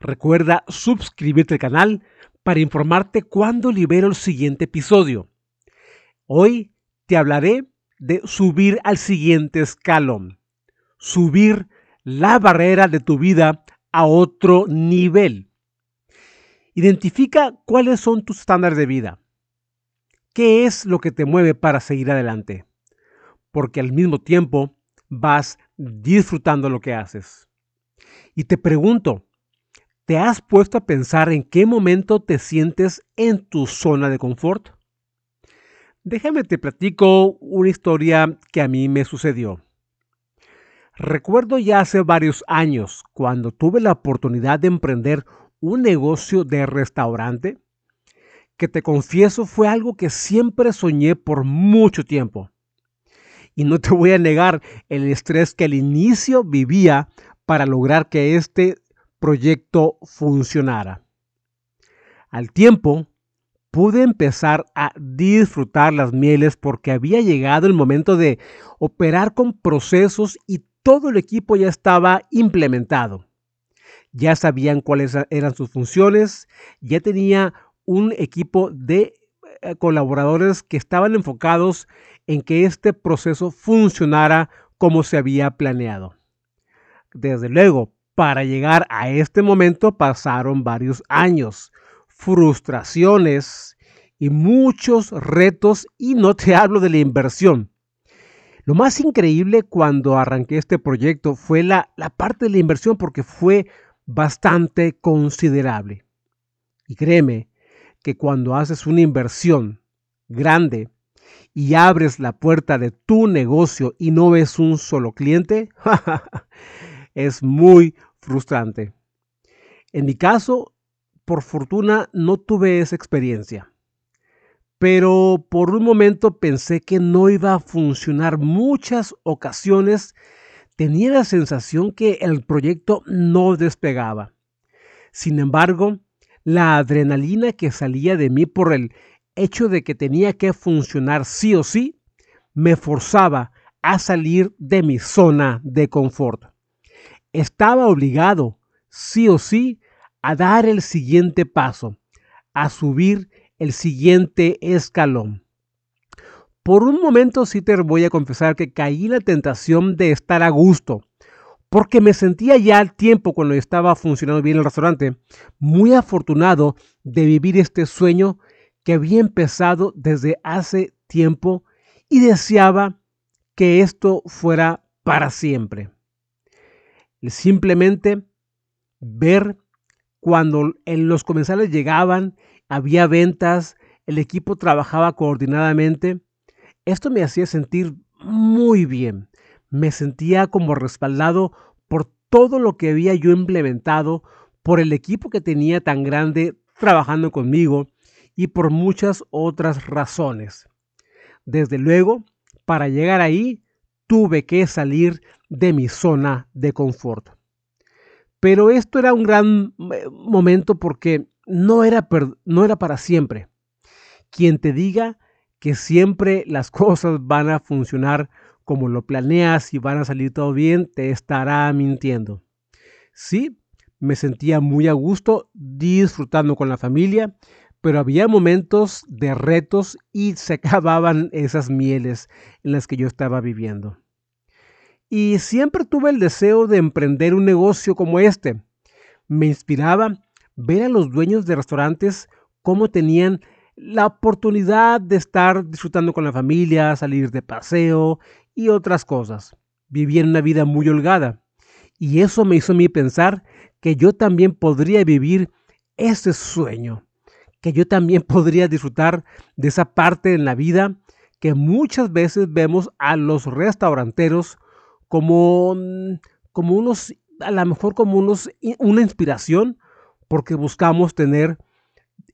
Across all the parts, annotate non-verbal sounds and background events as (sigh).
Recuerda suscribirte al canal para informarte cuando libero el siguiente episodio. Hoy te hablaré de subir al siguiente escalón. Subir la barrera de tu vida a otro nivel. Identifica cuáles son tus estándares de vida. ¿Qué es lo que te mueve para seguir adelante? Porque al mismo tiempo vas disfrutando lo que haces. Y te pregunto, ¿Te has puesto a pensar en qué momento te sientes en tu zona de confort? Déjame te platico una historia que a mí me sucedió. Recuerdo ya hace varios años cuando tuve la oportunidad de emprender un negocio de restaurante, que te confieso fue algo que siempre soñé por mucho tiempo. Y no te voy a negar el estrés que al inicio vivía para lograr que este proyecto funcionara. Al tiempo, pude empezar a disfrutar las mieles porque había llegado el momento de operar con procesos y todo el equipo ya estaba implementado. Ya sabían cuáles eran sus funciones, ya tenía un equipo de eh, colaboradores que estaban enfocados en que este proceso funcionara como se había planeado. Desde luego, para llegar a este momento pasaron varios años, frustraciones y muchos retos y no te (laughs) hablo de la inversión. Lo más increíble cuando arranqué este proyecto fue la, la parte de la inversión porque fue bastante considerable. Y créeme que cuando haces una inversión grande y abres la puerta de tu negocio y no ves un solo cliente, (laughs) es muy frustrante. En mi caso, por fortuna, no tuve esa experiencia. Pero por un momento pensé que no iba a funcionar. Muchas ocasiones tenía la sensación que el proyecto no despegaba. Sin embargo, la adrenalina que salía de mí por el hecho de que tenía que funcionar sí o sí, me forzaba a salir de mi zona de confort estaba obligado, sí o sí, a dar el siguiente paso, a subir el siguiente escalón. Por un momento sí te voy a confesar que caí en la tentación de estar a gusto, porque me sentía ya al tiempo cuando estaba funcionando bien el restaurante, muy afortunado de vivir este sueño que había empezado desde hace tiempo y deseaba que esto fuera para siempre simplemente ver cuando en los comensales llegaban, había ventas, el equipo trabajaba coordinadamente. Esto me hacía sentir muy bien. Me sentía como respaldado por todo lo que había yo implementado, por el equipo que tenía tan grande trabajando conmigo y por muchas otras razones. Desde luego, para llegar ahí, tuve que salir de mi zona de confort. Pero esto era un gran eh, momento porque no era, no era para siempre. Quien te diga que siempre las (laughs) cosas van a funcionar como lo planeas y van a salir todo bien, te estará mintiendo. Sí, me sentía muy a gusto disfrutando con la familia, pero había momentos de retos y se (laughs) acababan esas mieles en las que yo estaba viviendo. Y siempre tuve el deseo de emprender un negocio como este. Me inspiraba ver a los dueños de restaurantes cómo tenían la oportunidad de estar disfrutando con la familia, salir de paseo y otras cosas. Vivían una vida muy holgada. Y eso me hizo mí pensar que yo también podría vivir ese sueño, que yo también (laughs) podría disfrutar de esa parte en la vida que muchas veces vemos a los restauranteros como, mm, como unos, a lo mejor como unos, una inspiración, porque buscamos tener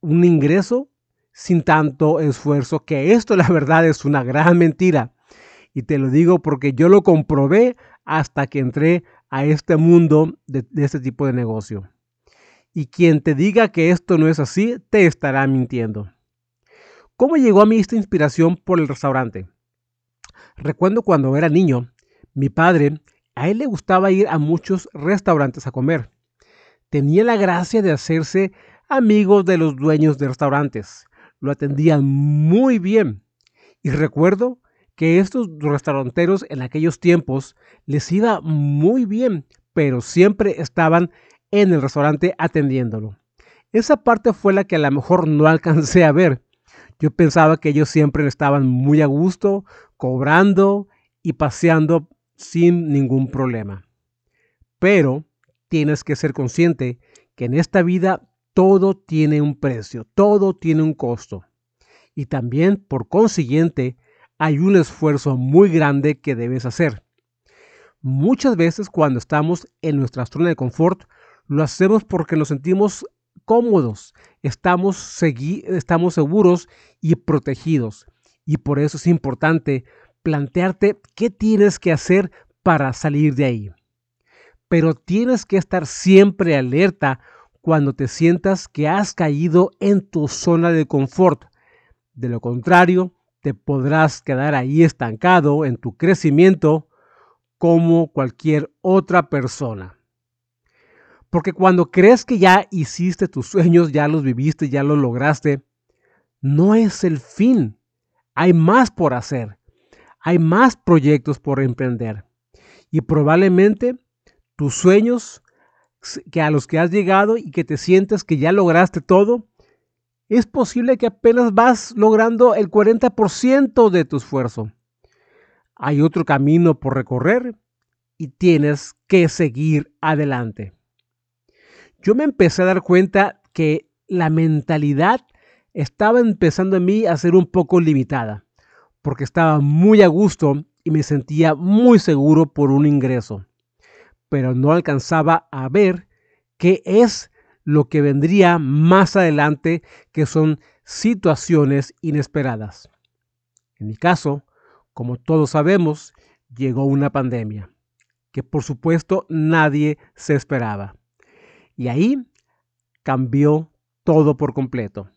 un ingreso sin tanto esfuerzo, que esto (laughs) la verdad es una gran mentira. Y te lo digo porque yo lo comprobé hasta que entré a este mundo de, este tipo de negocio. Y quien te diga que esto no es así, te estará mintiendo. ¿Cómo llegó a mí esta inspiración por el restaurante? Recuerdo cuando era niño, mi padre, a él le gustaba ir a muchos restaurantes a comer. Tenía la gracia de hacerse amigos de los dueños de restaurantes. Lo atendían muy bien. Y recuerdo que estos restauranteros en aquellos tiempos les iba muy bien, pero siempre estaban en el restaurante atendiéndolo. Esa parte fue la que a lo mejor no (laughs) alcancé a ver. Yo pensaba que ellos siempre estaban muy a gusto, cobrando y paseando sin ningún problema. Pero tienes que ser consciente que en esta vida todo tiene un precio, todo tiene un costo. Y también, por consiguiente, hay un esfuerzo muy grande que debes hacer. Muchas veces cuando estamos en nuestra zona de confort, lo hacemos porque nos sentimos cómodos, estamos, estamos seguros y protegidos. Y por eso es importante plantearte qué tienes que hacer para salir de ahí. Pero tienes que estar siempre alerta cuando te sientas que has caído en tu zona de confort. De lo contrario, te podrás quedar ahí estancado en tu crecimiento como cualquier otra persona. Porque cuando crees que ya hiciste tus sueños, ya los viviste, ya los lograste, no es el fin. Hay más por hacer. Hay más proyectos por emprender. Y probablemente tus sueños que a los que has llegado y que te sientes que ya lograste todo, es posible que apenas vas logrando el 40% de tu esfuerzo. Hay otro camino por recorrer y tienes que seguir adelante. Yo me empecé a dar cuenta que la mentalidad estaba empezando en mí a ser un poco limitada, porque estaba muy a gusto y me sentía muy seguro por un ingreso, pero no alcanzaba a ver qué es lo que vendría más adelante, que son situaciones inesperadas. En mi caso, como todos sabemos, llegó una pandemia, que por supuesto nadie se esperaba. Y ahí cambió todo por completo.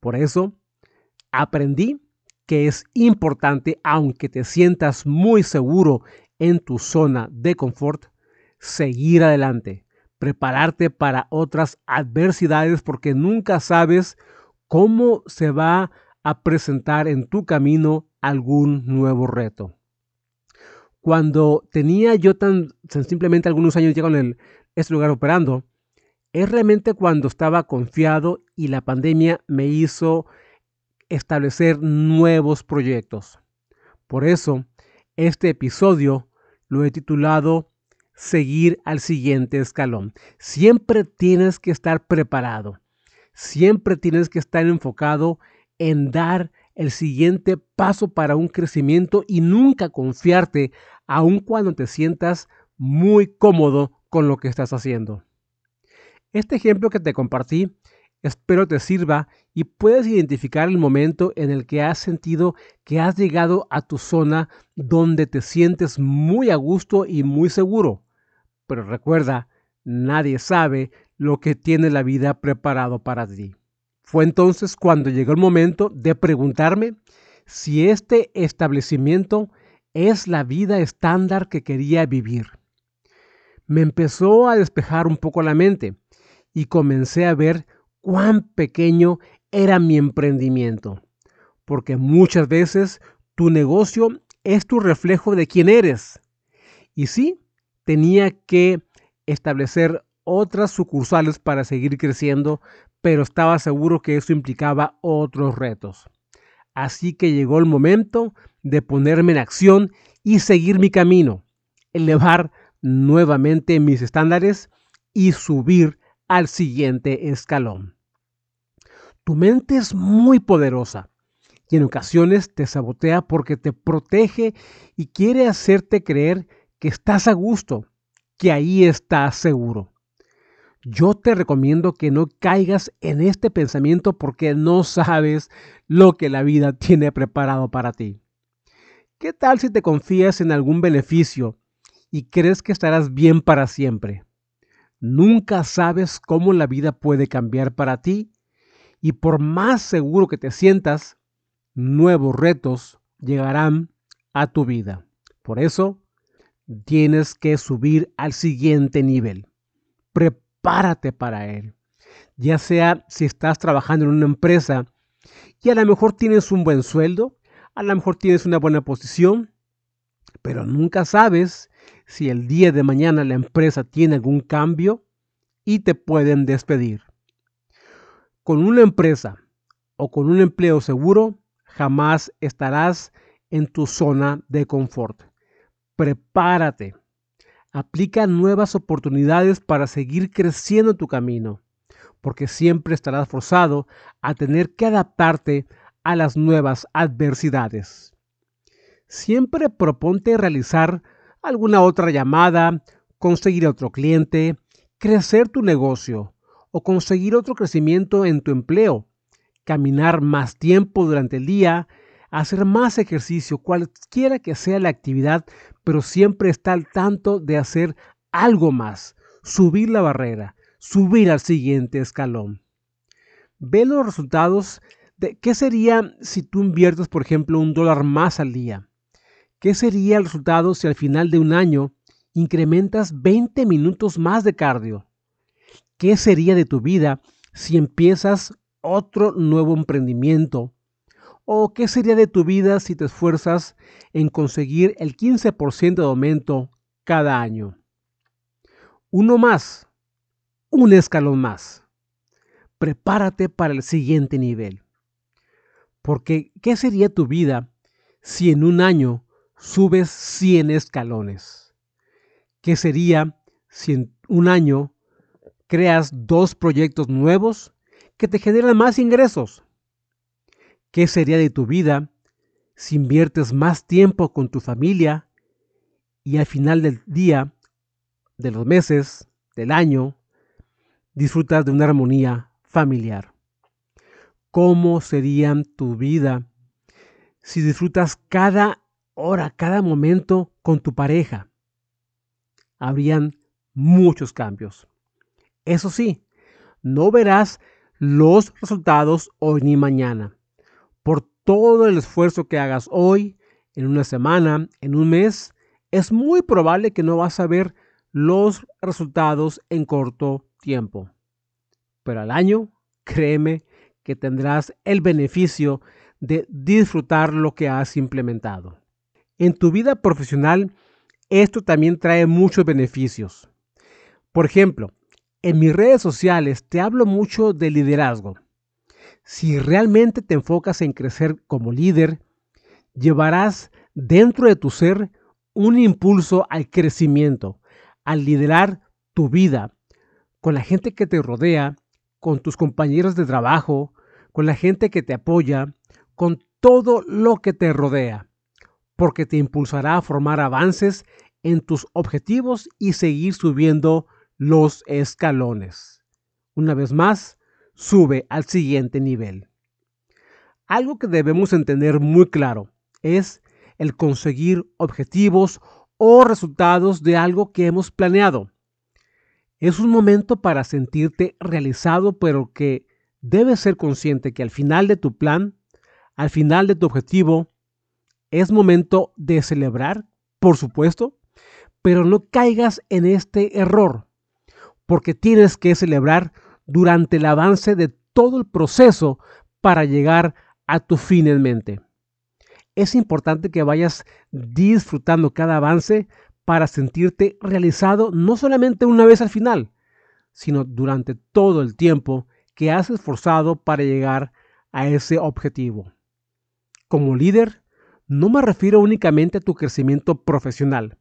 Por eso, aprendí que es importante, aunque te sientas muy seguro en tu zona de confort, seguir adelante, prepararte para otras adversidades porque nunca sabes cómo se va a presentar en tu camino algún nuevo reto. Cuando tenía yo tan, simplemente algunos años ya en este lugar operando, es realmente cuando estaba confiado y la pandemia me hizo establecer nuevos proyectos. Por eso, este episodio lo he titulado seguir al siguiente escalón. Siempre tienes que estar preparado. Siempre tienes que estar enfocado en dar el siguiente paso para un crecimiento y nunca confiarte aun cuando te sientas muy cómodo con lo que estás haciendo. Este ejemplo que te compartí espero te sirva y puedes identificar el momento en el que has sentido que has llegado a tu zona donde te sientes muy a gusto y muy seguro. Pero recuerda, nadie sabe lo que tiene la vida preparado para ti. Fue entonces cuando llegó el momento de preguntarme si este establecimiento es la vida estándar que quería vivir. Me empezó a despejar un poco la mente y comencé a ver cuán pequeño era mi emprendimiento, porque muchas veces tu negocio es tu reflejo de quién eres. Y sí, tenía que establecer otras sucursales para seguir creciendo, pero estaba seguro que eso implicaba otros retos. Así que llegó el momento de ponerme en acción y seguir mi camino, elevar nuevamente mis estándares y subir al siguiente escalón. Tu mente es muy poderosa y en ocasiones te sabotea porque te protege y quiere hacerte creer que estás a gusto, que ahí estás seguro. yo te recomiendo que no caigas en este pensamiento porque no sabes lo que la vida tiene preparado para ti. ¿Qué tal si te confías en algún beneficio y crees que estarás bien para siempre? Nunca sabes cómo la vida puede cambiar para ti y por más seguro que te sientas, nuevos retos llegarán a tu vida. Por eso, tienes que subir al siguiente nivel. Prepárate para él. Ya sea si estás trabajando en una empresa y a lo mejor tienes un buen sueldo, a lo mejor tienes una buena posición, pero nunca sabes si el día de mañana la empresa tiene algún cambio y te pueden despedir. Con una empresa o con un empleo seguro, jamás estarás en tu zona de confort. Prepárate. Aplica nuevas oportunidades para seguir creciendo tu camino, porque siempre estarás forzado a tener que adaptarte a las nuevas adversidades. Siempre proponte realizar alguna otra llamada, conseguir otro cliente, crecer tu negocio o conseguir otro crecimiento en tu empleo, caminar más tiempo durante el día hacer más ejercicio, cualquiera que sea la actividad, pero siempre está al tanto de hacer algo más, subir la barrera, subir al siguiente escalón. Ve los resultados de qué sería si tú inviertes, por ejemplo, un dólar más al día. ¿Qué sería el resultado si al final de un año incrementas 20 minutos más de cardio? ¿Qué sería de tu vida si empiezas otro nuevo emprendimiento ¿O qué sería de tu vida si te esfuerzas en conseguir el 15% de aumento cada año? Uno más, un escalón más. Prepárate para el siguiente nivel. Porque, ¿qué sería tu vida si en un año subes 100 escalones? ¿Qué sería si en un año creas dos proyectos nuevos que te generan más ingresos? ¿Qué sería de tu vida si inviertes más tiempo con tu familia y al final del día, de los meses, del año, disfrutas de una armonía familiar? ¿Cómo sería tu vida si disfrutas cada hora, cada momento con tu pareja? Habrían muchos cambios. Eso sí, no verás los resultados hoy ni mañana por todo el esfuerzo que hagas hoy, en una semana, en un mes, es muy probable que no vas a ver los resultados en corto tiempo. Pero al año, créeme que tendrás el beneficio de disfrutar lo que has implementado. En tu vida profesional, esto también trae muchos beneficios. Por ejemplo, en mis redes sociales te hablo mucho de liderazgo. Si realmente te enfocas en crecer como líder, llevarás dentro de tu ser un impulso al crecimiento, al liderar tu vida con la gente que te rodea, con tus compañeros de trabajo, con la gente que te apoya, con todo lo que te rodea, porque te impulsará a formar avances en tus objetivos y seguir subiendo los escalones. Una vez más, sube al siguiente nivel. Algo que debemos entender muy claro es el conseguir objetivos o resultados de algo que hemos planeado. Es un momento para sentirte realizado, pero que debes ser consciente que al final de tu plan, al final de tu objetivo, es momento de celebrar, por supuesto, pero no caigas en este error, porque tienes que celebrar durante el avance de todo el proceso para llegar a tu fin en mente. Es importante que vayas disfrutando cada avance para sentirte realizado no solamente una vez al final, sino durante todo el tiempo que has esforzado para llegar a ese objetivo. Como líder, no me refiero únicamente a tu crecimiento profesional,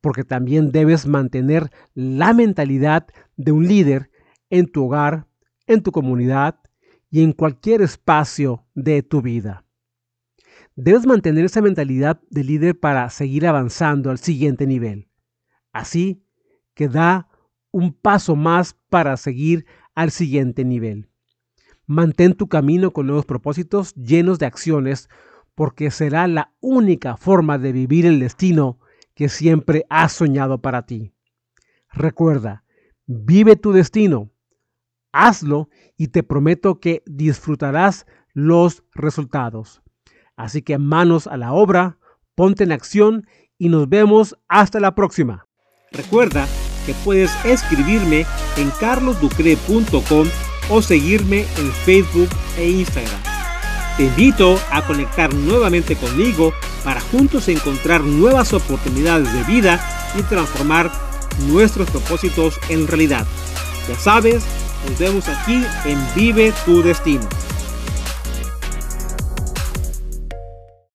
porque también debes mantener la mentalidad de un líder en tu hogar, en tu comunidad y en cualquier espacio de tu vida. Debes mantener esa mentalidad de líder para seguir avanzando al siguiente nivel. Así que da un paso más para seguir al siguiente nivel. Mantén tu camino con nuevos propósitos llenos de acciones porque será la única forma de vivir el destino que siempre has soñado para ti. Recuerda, vive tu destino, hazlo y te prometo que disfrutarás los resultados. Así que manos a la obra, ponte en acción y nos vemos hasta la próxima. Recuerda que puedes escribirme en carlosducre.com o seguirme en Facebook e Instagram. Te invito a conectar nuevamente conmigo para juntos encontrar nuevas oportunidades de vida y transformar nuestros propósitos en realidad. Ya sabes, nos vemos aquí en Vive tu Destino.